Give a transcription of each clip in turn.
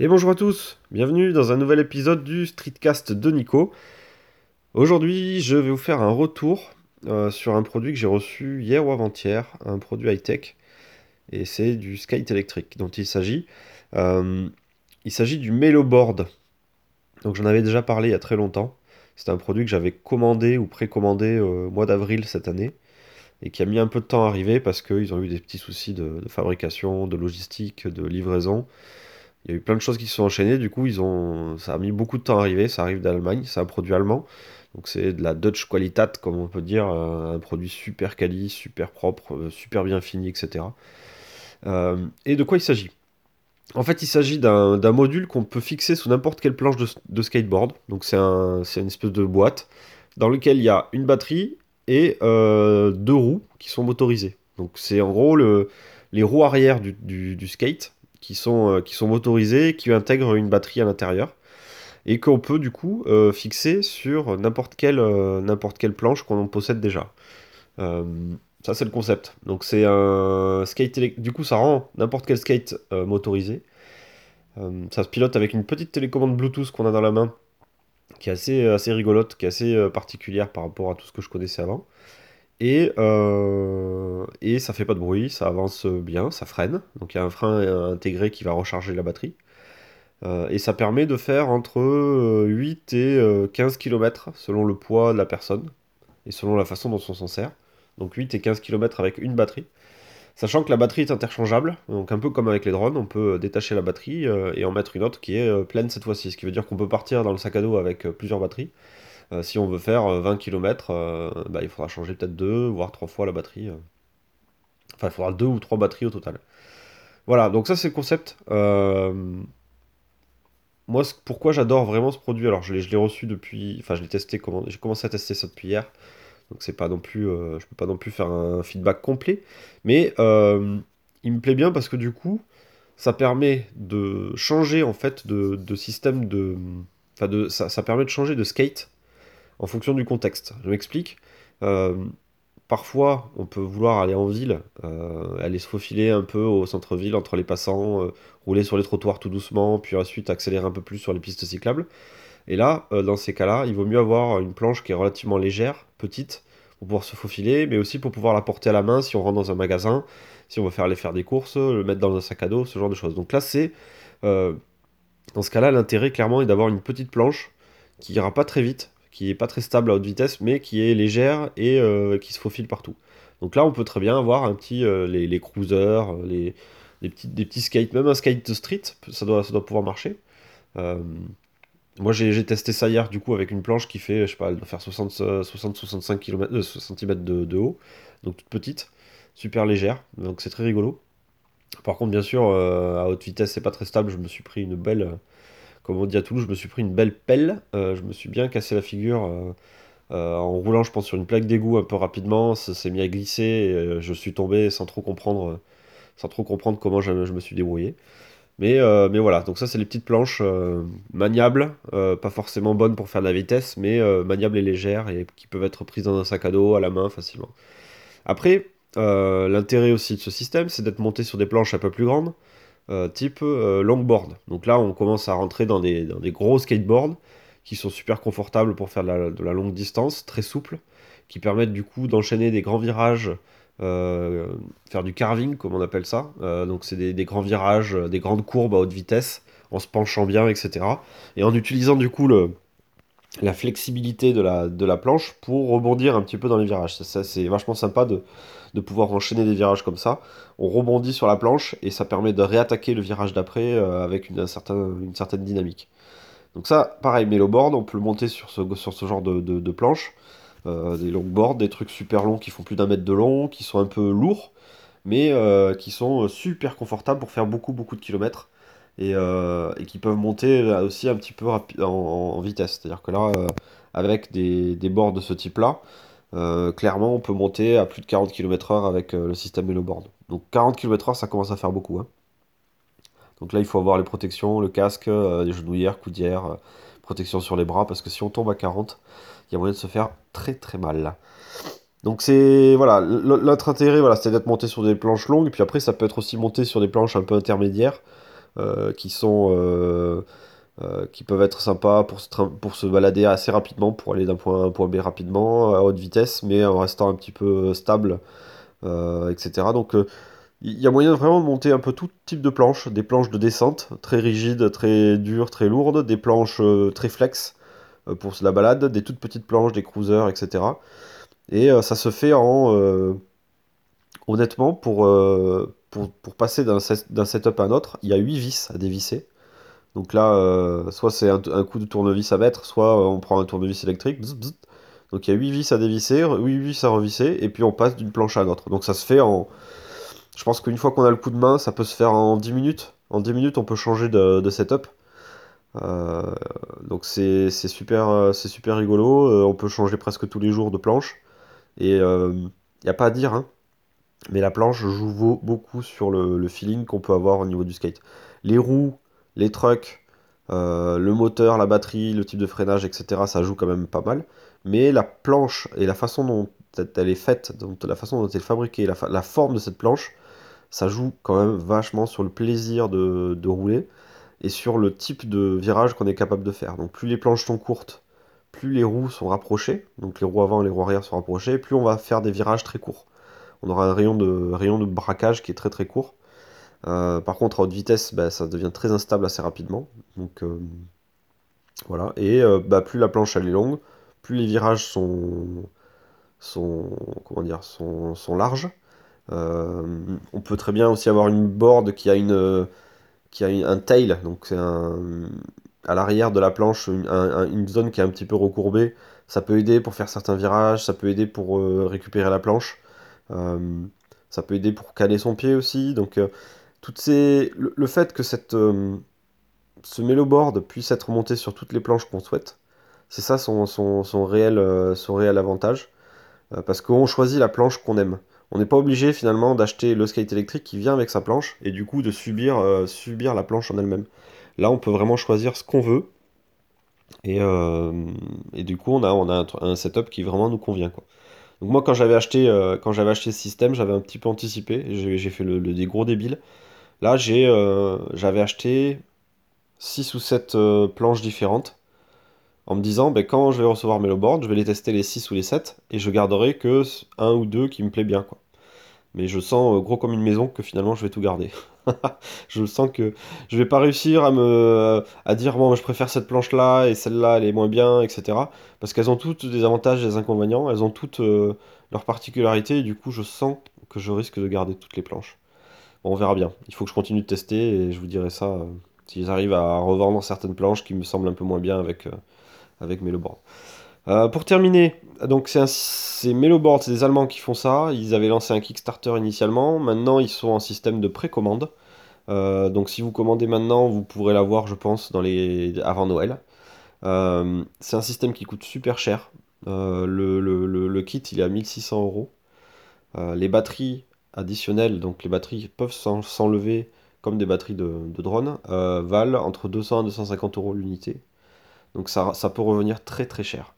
Et bonjour à tous, bienvenue dans un nouvel épisode du Streetcast de Nico. Aujourd'hui, je vais vous faire un retour euh, sur un produit que j'ai reçu hier ou avant-hier, un produit high-tech, et c'est du skate électrique dont il s'agit. Euh, il s'agit du Melo Board. Donc j'en avais déjà parlé il y a très longtemps. C'est un produit que j'avais commandé ou précommandé au mois d'avril cette année et qui a mis un peu de temps à arriver parce qu'ils ont eu des petits soucis de, fabrication, de logistique, de livraison. Il y a eu plein de choses qui se sont enchaînées, du coup ils ont, ça a mis beaucoup de temps à arriver, ça arrive d'Allemagne, c'est un produit allemand, donc c'est de la Dutch Qualitat comme on peut dire, euh, un produit super quali, super propre, euh, super bien fini, etc. Euh, et de quoi il s'agit? En fait il s'agit d'un module qu'on peut fixer sous n'importe quelle planche de, skateboard, donc c'est un, une espèce de boîte dans lequel il y a une batterie et deux roues qui sont motorisées. Donc c'est en gros le, les roues arrière du skate qui sont, euh, qui sont motorisés, qui intègrent une batterie à l'intérieur, et qu'on peut du coup euh, fixer sur n'importe quelle, euh, n'importe quelle planche qu'on possède déjà. ça c'est le concept. Donc c'est un skate Du coup ça rend n'importe quel skate motorisé. ça se pilote avec une petite télécommande Bluetooth qu'on a dans la main, qui est assez, assez rigolote, qui est assez particulière par rapport à tout ce que je connaissais avant. Et, euh, et ça fait pas de bruit, ça avance bien, ça freine. Donc il y a un frein intégré qui va recharger la batterie. Euh, et ça permet de faire entre 8 et 15 km selon le poids de la personne et selon la façon dont on s'en sert. Donc 8 et 15 km avec une batterie. Sachant que la batterie est interchangeable, donc un peu comme avec les drones, on peut détacher la batterie euh, et en mettre une autre qui est pleine cette fois-ci. Ce qui veut dire qu'on peut partir dans le sac à dos avec plusieurs batteries. Euh, si on veut faire 20 euh, km, euh, bah, il faudra changer peut-être deux, voire trois fois la batterie. Enfin, il faudra deux ou trois batteries au total. Voilà, donc ça c'est le concept. Moi, pourquoi j'adore vraiment ce produit Alors, je l'ai reçu depuis. Enfin, je l'ai testé. J'ai commencé à tester ça depuis hier. Donc, c'est pas non plus. je peux pas non plus faire un feedback complet. Mais il me plaît bien parce que du coup, ça permet de changer en fait de, système de. Enfin, de, ça, ça, permet de changer de skate en fonction du contexte. Je m'explique. Euh, parfois, on peut vouloir aller en ville, euh, aller se faufiler un peu au centre-ville entre les passants, euh, rouler sur les trottoirs tout doucement, puis ensuite accélérer un peu plus sur les pistes cyclables. Et là, dans ces cas-là, il vaut mieux avoir une planche qui est relativement légère, petite, pour pouvoir se faufiler, mais aussi pour pouvoir la porter à la main si on rentre dans un magasin, si on veut faire aller faire des courses, le mettre dans un sac à dos, ce genre de choses. Donc là, c'est dans ce cas-là, l'intérêt clairement est d'avoir une petite planche qui ira pas très vite, qui est pas très stable à haute vitesse, mais qui est légère et euh, qui se faufile partout. Donc là, on peut très bien avoir un petit, euh, les, les, cruisers, euh, les, petits, des petits skates, même un skate street, ça doit, pouvoir marcher. moi, j'ai testé ça hier, du coup, avec une planche qui fait, je sais pas, elle doit faire 60-65 km, cm de, de, haut, donc toute petite, super légère, donc c'est très rigolo. Par contre, bien sûr, à haute vitesse, c'est pas très stable, je me suis pris une belle comme on dit à Toulouse, je me suis pris une belle pelle. Euh, je me suis bien cassé la figure euh, euh, en roulant, je pense, sur une plaque d'égout un peu rapidement. Ça s'est mis à glisser et je suis tombé sans trop comprendre, comment je, me suis débrouillé. Mais, mais voilà, donc ça c'est les petites planches maniables, pas forcément bonnes pour faire de la vitesse, mais maniables et légères et qui peuvent être prises dans un sac à dos, à la main facilement. Après, l'intérêt aussi de ce système, c'est d'être monté sur des planches un peu plus grandes. Euh, type euh, longboard. Donc là, on commence à rentrer dans des, gros skateboards qui sont super confortables pour faire de la, longue distance, très souples, qui permettent du coup d'enchaîner des grands virages, euh, faire du carving comme on appelle ça. donc c'est des, grands virages, des grandes courbes à haute vitesse, en se penchant bien, etc. Et en utilisant du coup le, la flexibilité de la, planche pour rebondir un petit peu dans les virages. Ça, c'est vachement sympa de, pouvoir enchaîner des virages comme ça. On rebondit sur la planche et ça permet de réattaquer le virage d'après euh, avec une, certaine dynamique. Donc ça, pareil, board, on peut le monter sur ce, genre de, de, planche. Euh, des longboards, des trucs super longs qui font plus d'un mètre de long, qui sont un peu lourds, mais euh, qui sont super confortables pour faire beaucoup beaucoup de kilomètres. Et, et qui peuvent monter aussi un petit peu en, vitesse. C'est-à-dire que là, avec des, des boards de ce type-là, euh, clairement, on peut monter à plus de 40 km/h avec euh, le système Board. Donc 40 km/h, ça commence à faire beaucoup. Hein. Donc là, il faut avoir les protections, le casque, euh, les genouillères, coudières, protection sur les bras, parce que si on tombe à 40, il y a moyen de se faire très très mal. Donc c'est voilà, l'autre intérêt, voilà, c'est d'être monté sur des planches longues, et puis après ça peut être aussi monté sur des planches un peu intermédiaires, qui sont qui peuvent être sympas pour se, pour se balader assez rapidement, pour aller d'un point A à un point B rapidement, à haute vitesse, mais en restant un petit peu stable, etc. Donc il y a moyen vraiment de monter un peu tout type de planches, des planches de descente, très rigides, très dures, très lourdes, des planches très flex pour la balade, des toutes petites planches, des cruisers, etc. Et ça se fait en honnêtement, pour, euh, pour, passer d'un setup à un autre, il y a 8 vis à dévisser. Donc là, euh, soit c'est un, coup de tournevis à mettre, soit euh, on prend un tournevis électrique. Donc il y a 8 vis à dévisser, 8 vis à revisser, et puis on passe d'une planche à l'autre. Donc ça se fait en... Je pense qu'une fois qu'on a le coup de main, ça peut se faire en 10 minutes. En 10 minutes, on peut changer de, setup. donc c'est super, super rigolo. on peut changer presque tous les jours de planche. Et il n'y a pas à dire, hein. Mais la planche joue beaucoup sur le, feeling qu'on peut avoir au niveau du skate. Les roues, les trucks, euh, le moteur, la batterie, le type de freinage, etc., ça joue quand même pas mal. Mais la planche et la façon dont elle est faite, la façon dont elle est fabriquée, la, forme de cette planche, ça joue quand même vachement sur le plaisir de, de rouler et sur le type de virage qu'on est capable de faire. Donc plus les planches sont courtes, plus les roues sont rapprochées, donc les roues avant et les roues arrière sont rapprochées, plus on va faire des virages très courts on aura un rayon de, braquage qui est très très court. Euh, par contre, à haute vitesse, bah, ça devient très instable assez rapidement. Euh, voilà. Et euh, bah, plus la planche est longue, plus les virages sont, larges. on peut très bien aussi avoir une board qui a, une, qui a un tail, donc à l'arrière de la planche une zone qui est un petit peu recourbée. Ça peut aider pour faire certains virages, ça peut aider pour récupérer la planche. Euh, ça peut aider pour caler son pied aussi. Donc, euh, toutes ces... le, fait que cette, euh, ce board puisse être monté sur toutes les planches qu'on souhaite, c'est ça son, son, réel, son réel avantage. parce qu'on choisit la planche qu'on aime. On n'est pas obligé finalement d'acheter le skate électrique qui vient avec sa planche et du coup de subir, subir la planche en elle-même. Là, on peut vraiment choisir ce qu'on veut. Et, et, du coup, on a, on a un, setup qui vraiment nous convient. Quoi. Donc moi quand j'avais acheté, euh, quand j'avais acheté ce système, j'avais un petit peu anticipé, j'ai fait le, des gros débiles. Là j'ai, euh, j'avais acheté 6 ou 7 euh, planches différentes en me disant ben, quand je vais recevoir mes lowboards, je vais les tester les 6 ou les 7 et je garderai que un ou deux qui me plaît bien. Mais je sens gros comme une maison que finalement je vais tout garder. je sens que je vais pas réussir à me à dire bon je préfère cette planche là et celle-là elle est moins bien etc parce qu'elles ont toutes des avantages et des inconvénients. Elles ont toutes euh, leurs particularités. Et du coup je sens que je risque de garder toutes les planches. Bon, on verra bien. Il faut que je continue de tester et je vous dirai ça euh, si j'arrive à revendre certaines planches qui me semblent un peu moins bien avec euh, avec mes euh, pour terminer, donc c'est Meloboard, c'est des Allemands qui font ça. Ils avaient lancé un Kickstarter initialement. Maintenant, ils sont en système de précommande. Euh, donc si vous commandez maintenant, vous pourrez l'avoir, je pense, avant Noël. Euh, c'est un système qui coûte super cher. Le, kit, il est à 1600 euros. les batteries additionnelles, donc les batteries peuvent s'enlever comme des batteries de, de drone, valent entre 200 et 250 euros l'unité. Donc ça, ça peut revenir très très cher.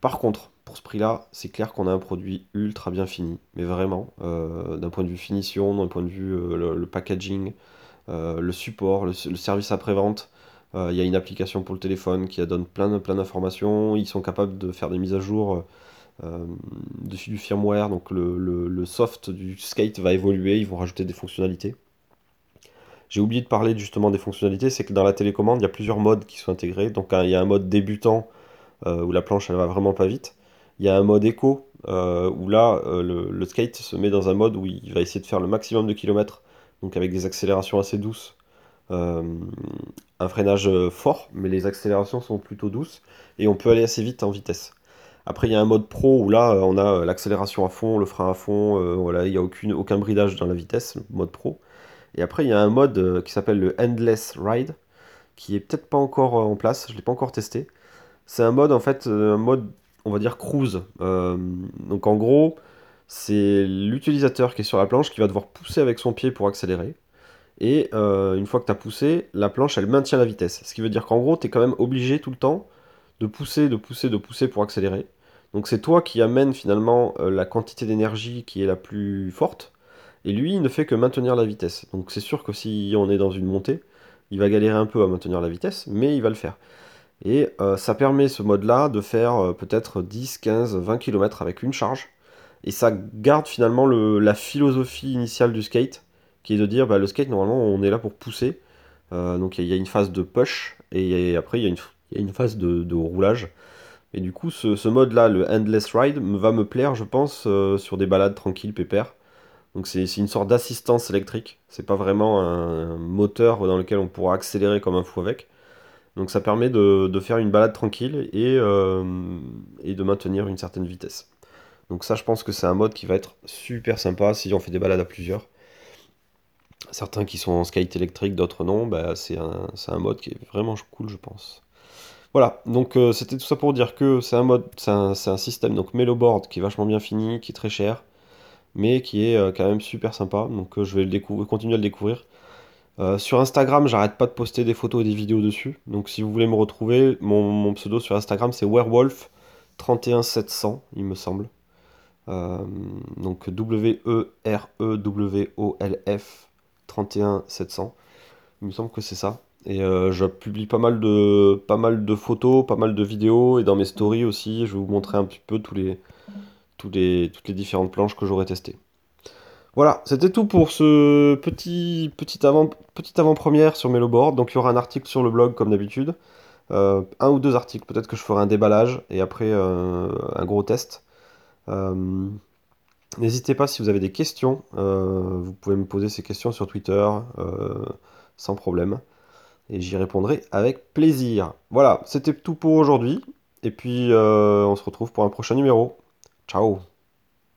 Par contre, pour ce prix-là, c'est clair qu'on a un produit ultra bien fini, mais vraiment, euh, d'un point de vue finition, d'un point de vue euh, le, packaging, euh, le support, le, service après-vente. Il y a une application pour le téléphone qui donne plein, plein d'informations. Ils sont capables de faire des mises à jour dessus du firmware, donc le, le, soft du skate va évoluer, ils vont rajouter des fonctionnalités. J'ai oublié de parler justement des fonctionnalités, c'est que dans la télécommande, il y a plusieurs modes qui sont intégrés. Donc il y a un mode débutant où la planche elle va vraiment pas vite. Il y a un mode éco euh, où là euh, le, skate se met dans un mode où il va essayer de faire le maximum de kilomètres, donc avec des accélérations assez douces. un freinage fort, mais les accélérations sont plutôt douces et on peut aller assez vite en vitesse. Après, il y a un mode pro où là, on a l'accélération à fond, le frein à fond, voilà, il n'y a aucun bridage dans la vitesse, mode pro. Et après, il y a un mode qui s'appelle le Endless Ride, qui est peut-être pas encore en place, je ne l'ai pas encore testé, c'est un mode, en fait, euh, un mode, on va dire, cruise. Euh, donc en gros, c'est l'utilisateur qui est sur la planche qui va devoir pousser avec son pied pour accélérer. Et euh, une fois que tu as poussé, la planche, elle maintient la vitesse. Ce qui veut dire qu'en gros, tu es quand même obligé tout le temps de pousser, de pousser, de pousser pour accélérer. Donc c'est toi qui amène finalement la quantité d'énergie qui est la plus forte. Et lui, il ne fait que maintenir la vitesse. Donc c'est sûr que si on est dans une montée, Il va galérer un peu à maintenir la vitesse, mais il va le faire. Et euh, ça permet ce mode-là de faire euh, peut-être 10, 15, 20 km avec une charge. Et ça garde finalement la philosophie initiale du skate, qui est de dire bah, le skate, normalement, on est là pour pousser. Euh, donc il y, a une phase de push, et, après, il y, a une phase de, roulage. Et du coup, ce, mode-là, le Endless Ride, va me plaire, je pense, sur des balades tranquilles, pépères. Donc c'est une sorte d'assistance électrique. C'est pas vraiment un, moteur dans lequel on pourra accélérer comme un fou avec. Donc ça permet de, faire une balade tranquille et, euh, et, de maintenir une certaine vitesse. Donc ça je pense que c'est un mode qui va être super sympa si on fait des balades à plusieurs. Certains qui sont en skate électrique, d'autres non, bah, c'est un, mode qui est vraiment cool je pense. Voilà, donc euh, c'était tout ça pour dire que c'est un mode, c'est un, un, système donc Meloboard qui est vachement bien fini, qui est très cher, mais qui est euh, quand même super sympa. Donc je vais le découvrir, continuer à le découvrir. Euh, sur Instagram, j'arrête pas de poster des photos et des vidéos dessus. Donc si vous voulez me retrouver, mon, pseudo sur Instagram c'est werewolf31700, il me semble. donc W-E-R-E-W-O-L-F 31700. Il me semble que c'est ça. Et je publie pas mal, de, pas mal de photos, pas mal de vidéos. Et dans mes stories aussi, je vais vous montrer un petit peu tous les, toutes les différentes planches que j'aurais testées. Voilà, c'était tout pour ce petit, avant, petite avant-première sur Meloboard. Donc il y aura un article sur le blog comme d'habitude. Euh, un ou deux articles, peut-être que je ferai un déballage et après euh, un gros test. Euh, n'hésitez pas si vous avez des questions, vous pouvez me poser ces questions sur Twitter sans problème. Et j'y répondrai avec plaisir. Voilà, c'était tout pour aujourd'hui. Et puis on se retrouve pour un prochain numéro. Ciao